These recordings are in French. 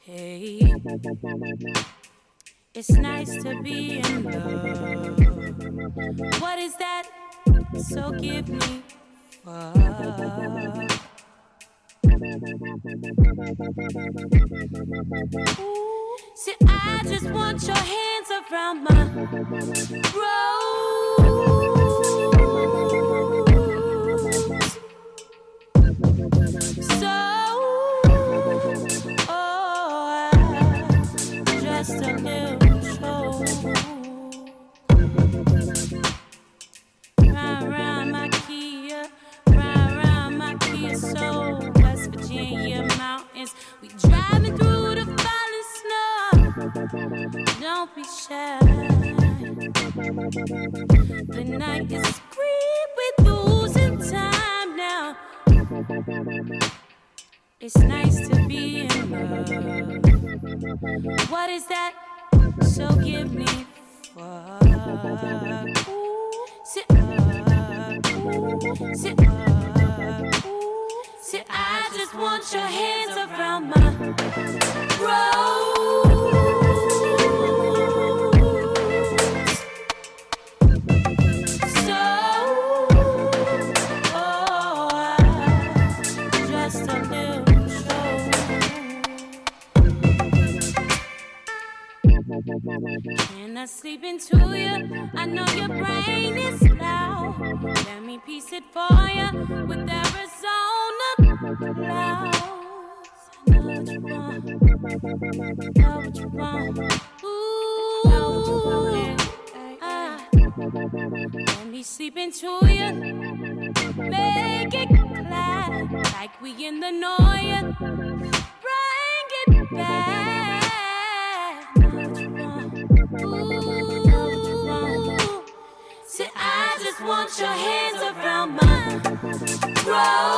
Hey, it's nice to be in love. What is that? So give me fuck. See, I just want your hands around my rose. Don't be shy. The night is scream, we're losing time now. It's nice to be in love. What is that? So give me fuck. Sit up, sit up. Sit, I just want your hands around my rose. And I sleep into you. I know your brain is loud. Let me piece it for you with Arizona clouds. I know what you want. Know what you want. Ooh, know what you want. Ah. Let me sleep into you. Make it clap like we in the noise. Say, I just want your hands around my throat.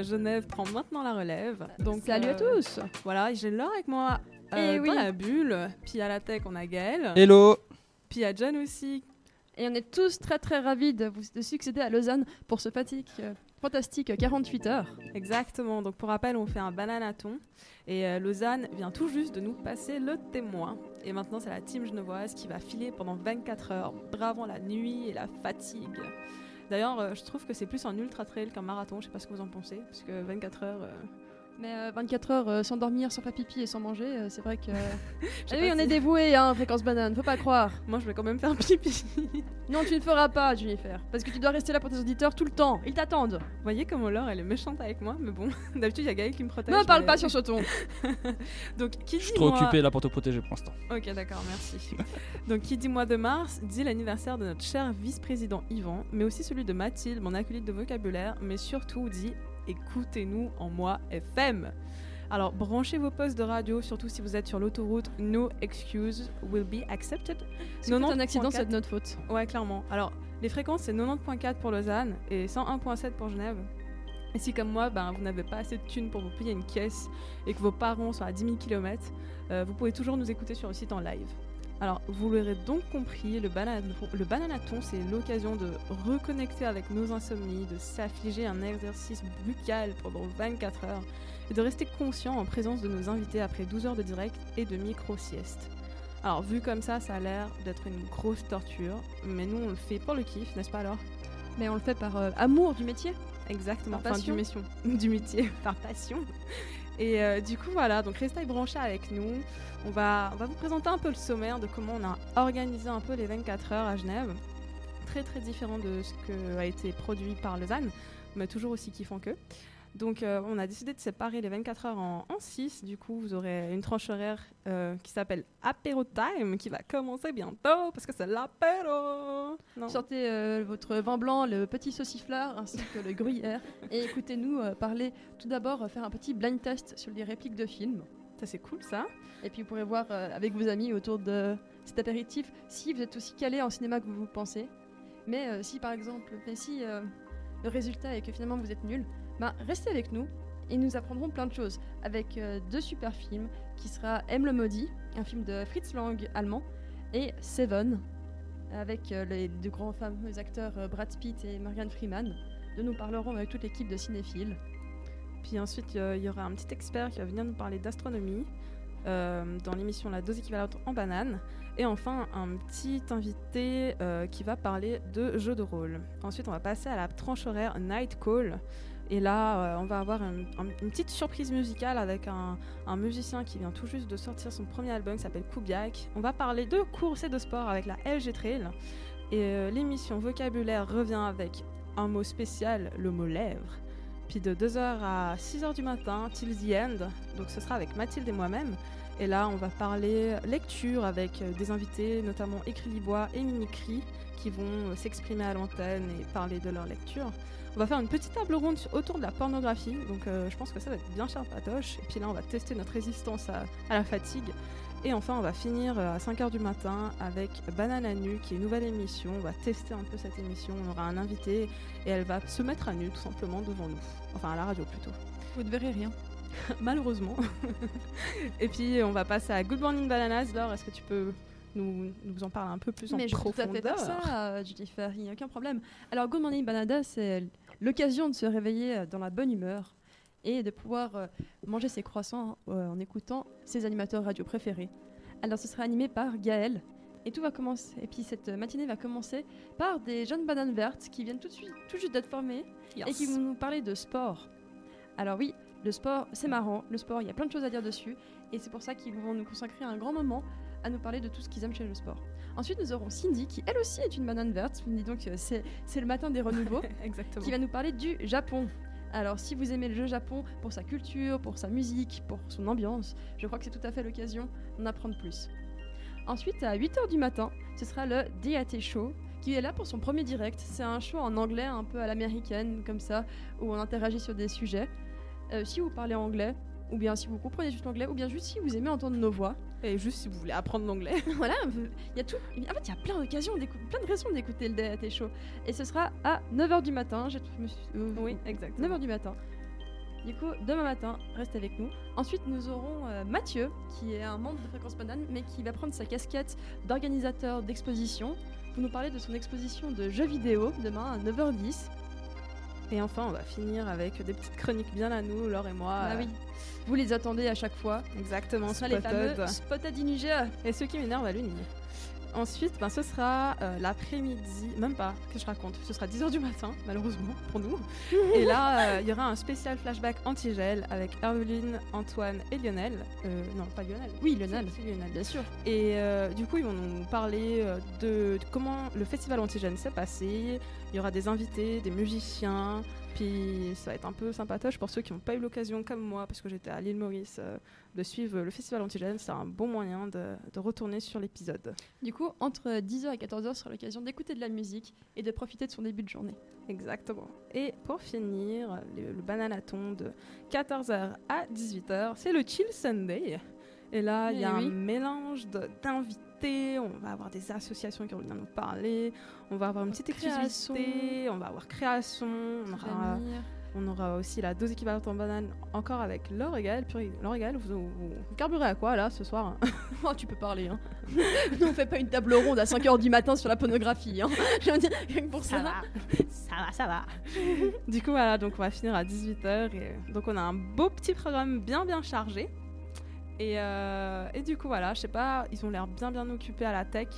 Euh, Genève prend maintenant la relève. Donc, Salut à euh, tous Voilà, j'ai Laure avec moi euh, Eh dans oui. la bulle. Puis à la tech, on a Gaël. Hello Puis à John aussi. Et on est tous très très ravis de, vous, de succéder à Lausanne pour ce fatigue euh, fantastique 48 heures. Exactement. Donc, pour rappel, on fait un bananaton. Et euh, Lausanne vient tout juste de nous passer le témoin. Et maintenant, c'est la team genevoise qui va filer pendant 24 heures, bravant la nuit et la fatigue. D'ailleurs, euh, je trouve que c'est plus un ultra trail qu'un marathon. Je sais pas ce que vous en pensez. Parce que 24 heures. Euh, Mais euh, 24 heures euh, sans dormir, sans faire pipi et sans manger, euh, c'est vrai que. sais Ah oui, on si- est dévoué, hein, fréquence banane, faut pas croire. Moi, je vais quand même faire pipi. Non, tu ne feras pas, Jennifer, parce que tu dois rester là pour tes auditeurs tout le temps. Ils t'attendent. Vous voyez comment Laure, elle est méchante avec moi, mais bon, d'habitude, il y a Gaël qui me protège. Ne parle mais- pas sur ce ton. Donc, qui dit Je suis trop occupé là pour te protéger pour l'instant. Ok, d'accord, merci. Donc, qui dit mois de mars dit l'anniversaire de notre cher vice-président Yvan, mais aussi celui de Mathilde, mon acolyte de vocabulaire, mais surtout dit écoutez-nous en mois FM. Alors, branchez vos postes de radio, surtout si vous êtes sur l'autoroute. No excuse will be accepted. C'est un 90.4. accident, c'est de notre faute. Ouais, clairement. Alors, les fréquences, c'est 90.4 pour Lausanne et 101.7 pour Genève. Et si, comme moi, ben, vous n'avez pas assez de thunes pour vous payer une caisse et que vos parents sont à 10 000 km, vous pouvez toujours nous écouter sur le site en live. Alors, vous l'aurez donc compris, le, bananaton, le bananaton, c'est l'occasion de reconnecter avec nos insomnies, de s'affliger un exercice buccal pendant 24 heures et de rester conscient en présence de nos invités après 12 heures de direct et de micro-sieste. Alors vu comme ça, ça a l'air d'être une grosse torture, mais nous on le fait pour le kiff, n'est-ce pas alors Mais on le fait par euh, amour du métier? Exactement, Par enfin, du, passion? mission, du métier, par passion. Et euh, du coup, voilà, donc restez branchés avec nous. On va, vous présenter un peu le sommaire de comment on a organisé un peu les 24 heures à Genève. Très très différent de ce que a été produit par Lausanne, mais toujours aussi kiffant qu'eux. Donc euh, on a décidé de séparer les 24 heures en, 6. Du coup, vous aurez une tranche horaire euh, qui s'appelle Apéro Time, qui va commencer bientôt, parce que c'est l'apéro. Sortez euh, votre vin blanc, le petit sauciflard ainsi que le gruyère et écoutez-nous parler tout d'abord, faire un petit blind test sur les répliques de films. Ça c'est cool ça. Et puis vous pourrez voir avec vos amis autour de cet apéritif si vous êtes aussi calé en cinéma que vous pensez. Mais si par exemple, mais si le résultat est que finalement vous êtes nul, bah, restez avec nous et nous apprendrons plein de choses avec euh, deux super films qui sera M le maudit, un film de Fritz Lang allemand, et Seven avec euh, les deux grands fameux acteurs euh, Brad Pitt et Morgan Freeman. De nous parlerons avec toute l'équipe de cinéphiles. Puis ensuite, il y aura un petit expert qui va venir nous parler d'astronomie dans l'émission La dose équivalente en banane. Et enfin, un petit invité qui va parler de jeux de rôle. Ensuite, on va passer à la tranche horaire Night Call. Et là, euh, on va avoir un- un- une petite surprise musicale avec un, musicien qui vient tout juste de sortir son premier album qui s'appelle Kubiak. On va parler de course et de sport avec la LG Trail. Et euh, l'émission vocabulaire revient avec un mot spécial, le mot lèvres. Puis de 2h à 6h du matin, till the end. Donc ce sera avec Mathilde et moi-même. Et là, on va parler lecture avec euh, des invités, notamment Écrit Libois et Mimicry, qui vont s'exprimer à l'antenne et parler de leur lecture. On va faire une petite table ronde autour de la pornographie, donc euh, je pense que ça va être bien cher patoche. Et puis là, on va tester notre résistance à, à la fatigue. Et enfin, on va finir euh, à 5h du matin avec Banane à nu, qui est une nouvelle émission. On va tester un peu cette émission. On aura un invité et elle va se mettre à nu tout simplement devant nous. Enfin, à la radio plutôt. Vous ne verrez rien. Malheureusement. et puis, on va passer à Good Morning Bananas. Laure, est-ce que tu peux nous, nous en parler un peu plus en Mais je tout à profondeur fait faire ça, euh, Jennifer, il n'y a aucun problème. Alors, Good Morning Banana, c'est l'occasion de se réveiller euh, dans la bonne humeur et de pouvoir euh, manger ses croissants en écoutant ses animateurs radio préférés. Alors, ce sera animé par Gaël. Et tout va commencer. Et puis cette matinée va commencer par des jeunes bananes vertes qui viennent tout de suite, tout juste d'être formées et qui vont nous parler de sport. Alors oui, le sport, c'est marrant. Le sport, il y a plein de choses à dire dessus. Et c'est pour ça qu'ils vont nous consacrer un grand moment à nous parler de tout ce qu'ils aiment chez le sport. Ensuite, nous aurons Cindy, qui elle aussi est une banane verte. Dis donc, euh, c'est c'est le matin des renouveaux, Exactement. qui va nous parler du Japon. Alors, si vous aimez le Japon pour sa culture, pour sa musique, pour son ambiance, je crois que c'est tout à fait l'occasion d'en apprendre plus. Ensuite, à 8h du matin, ce sera le DAT Show, qui est là pour son premier direct. C'est un show en anglais, un peu à l'américaine, comme ça, où on interagit sur des sujets. Euh, si vous parlez anglais, ou bien si vous comprenez juste l'anglais, ou bien juste si vous aimez entendre nos voix, Et juste si vous voulez apprendre l'anglais. voilà, il y a tout. En fait, il y a plein d'occasions, plein de raisons d'écouter le DAT Show. Et ce sera à 9h du matin. J'ai euh, oui, exactement. 9h du matin. Du coup, demain matin, reste avec nous. Ensuite, nous aurons euh, Mathieu, qui est un membre de Fréquence Banane, mais qui va prendre sa casquette d'organisateur d'exposition pour nous parler de son exposition de jeux vidéo demain à 9h10. Et enfin, on va finir avec des petites chroniques bien à nous, Laure et moi. Ah oui, vous les attendez à chaque fois. Exactement, sera les fameux Spotted. Et ce qui m'énerve à l'uni. Ensuite, ben, ce sera euh, l'après-midi, même pas, que je raconte, ce sera 10h du matin, malheureusement, pour nous. et là, euh, il y aura un spécial flashback anti-gel avec Herveline, Antoine et Lionel. Euh, non, pas Lionel. Oui, Lionel. C'est- Lionel. Bien sûr. Et du coup, ils vont nous parler de, de comment le festival Antigène s'est passé. Il y aura des invités, des musiciens. Puis ça va être un peu sympatoche pour ceux qui n'ont pas eu l'occasion, comme moi, parce que j'étais à l'île Maurice, euh, de suivre le festival Antigène. C'est un bon moyen de, de retourner sur l'épisode. Du coup, entre 10h et 14h sera l'occasion d'écouter de la musique et de profiter de son début de journée. Exactement. Et pour finir, le, le bananaton de 14h à 18h, c'est le Chill Sunday. Et là, il y a Eh oui. un mélange de- on va avoir des associations qui vont venir nous parler, on va avoir une petite Création. exclusivité, on va avoir création, on aura, on aura aussi la dose équivalente en banane encore avec Laure et Gaël. Puis, Laure et Gaël, vous, vous, vous carburez à quoi là ce soir hein? Oh, tu peux parler, hein. Nous, on fait pas une table ronde à 5h du matin sur la pornographie, hein. Je veux dire, rien que pour ça. ça va, ça va. du coup, voilà, donc on va finir à 18h. Et donc, on a un beau petit programme bien, bien chargé. Et, euh, et du coup, voilà, je sais pas, ils ont l'air bien bien occupés à la tech.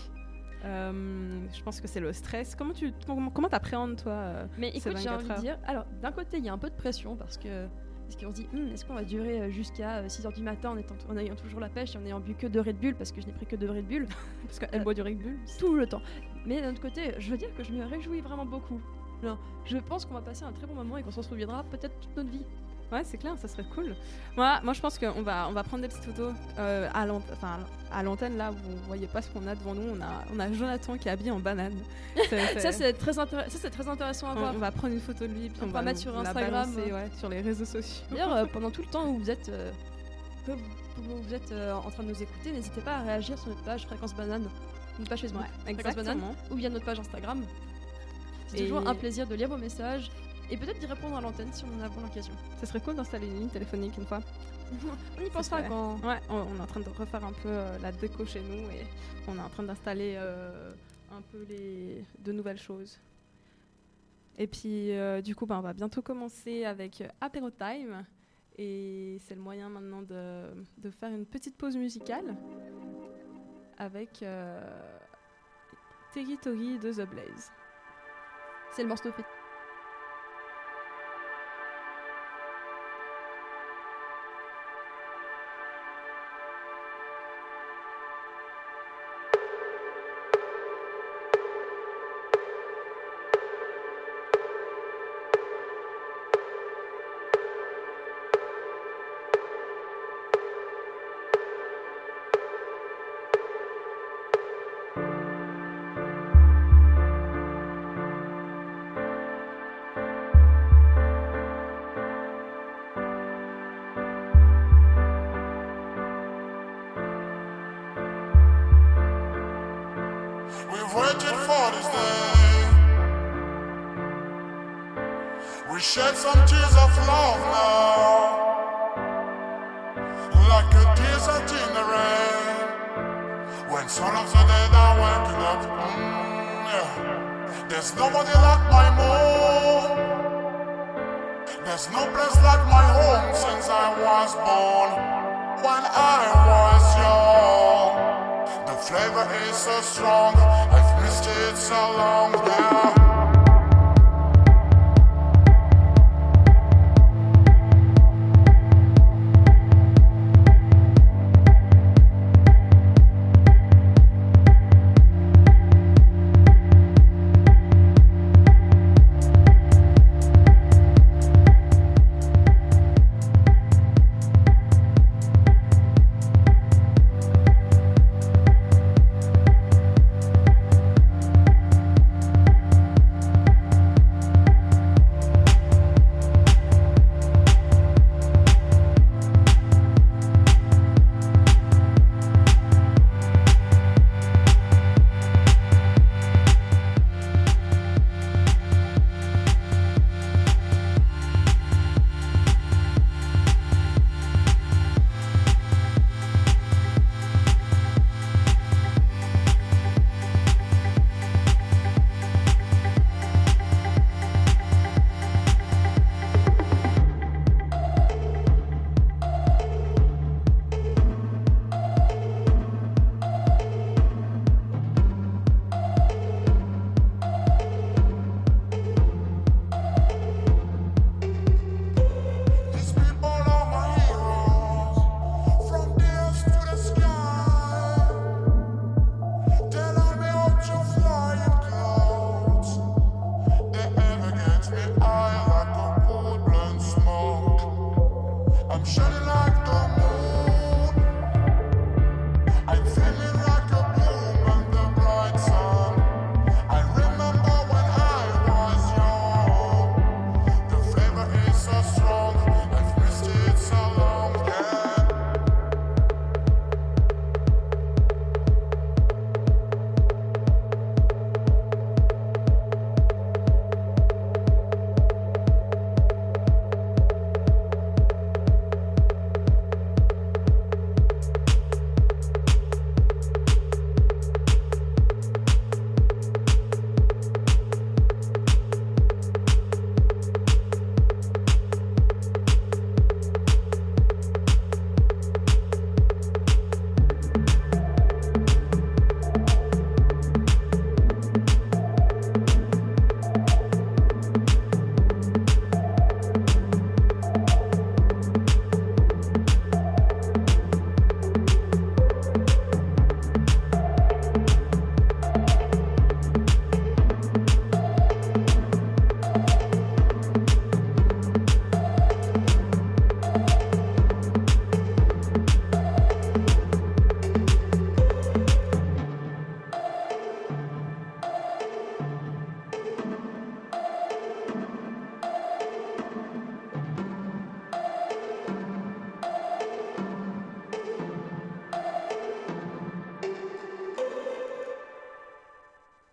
Euh, je pense que c'est le stress. Comment tu comment, comment t'appréhendes toi euh, Mais écoute, j'ai 24 envie de dire. Alors, d'un côté, il y a un peu de pression parce que. Parce qu'on se dit, Hum, est-ce qu'on va durer jusqu'à 6h du matin en, étant, en ayant toujours la pêche et en ayant bu que de Red Bull parce que je n'ai pris que de Red Bull? Parce qu'elle Euh, boit du Red Bull. tout le temps. Mais d'un autre côté, je veux dire que je me réjouis vraiment beaucoup. Non, je pense qu'on va passer un très bon moment et qu'on s'en souviendra peut-être toute notre vie. Ouais, c'est clair, ça serait cool. Moi, moi je pense qu'on va, on va prendre des petites photos euh, à l'antenne. Là, vous voyez pas ce qu'on a devant nous. On a, on a Jonathan qui est habillé en banane. Ça, c'est très, ça, c'est très intéressant à on, voir. on va prendre une photo de lui puis On on, va va mettre sur Instagram, balancer, ouais, sur les réseaux sociaux. D'ailleurs, euh, pendant tout le temps où vous êtes, euh, que vous, êtes euh, en train de nous écouter, n'hésitez pas à réagir sur notre page Fréquence Banane, notre page Facebook, Ouais, Fréquence Banane, ou via notre page Instagram. C'est toujours un plaisir de lire vos messages et peut-être d'y répondre à l'antenne si on en a l'occasion. Ça serait cool d'installer une ligne téléphonique une fois. On y pensera quand. Ouais, on, on est en train de refaire un peu euh, la déco chez nous et on est en train d'installer euh, un peu les de nouvelles choses. Et puis euh, du coup, bah, on va bientôt commencer avec Apéro Time et c'est le moyen maintenant de, de faire une petite pause musicale avec Territory de The Blaze. C'est le morceau fait. Waited for this day. We shed some tears of love now, like a desert in the rain. When some of the dead are waking up, mm, yeah. there's nobody like my mom. There's no place like my home since I was born. When I was young. The flavor is so strong, wasted so long now.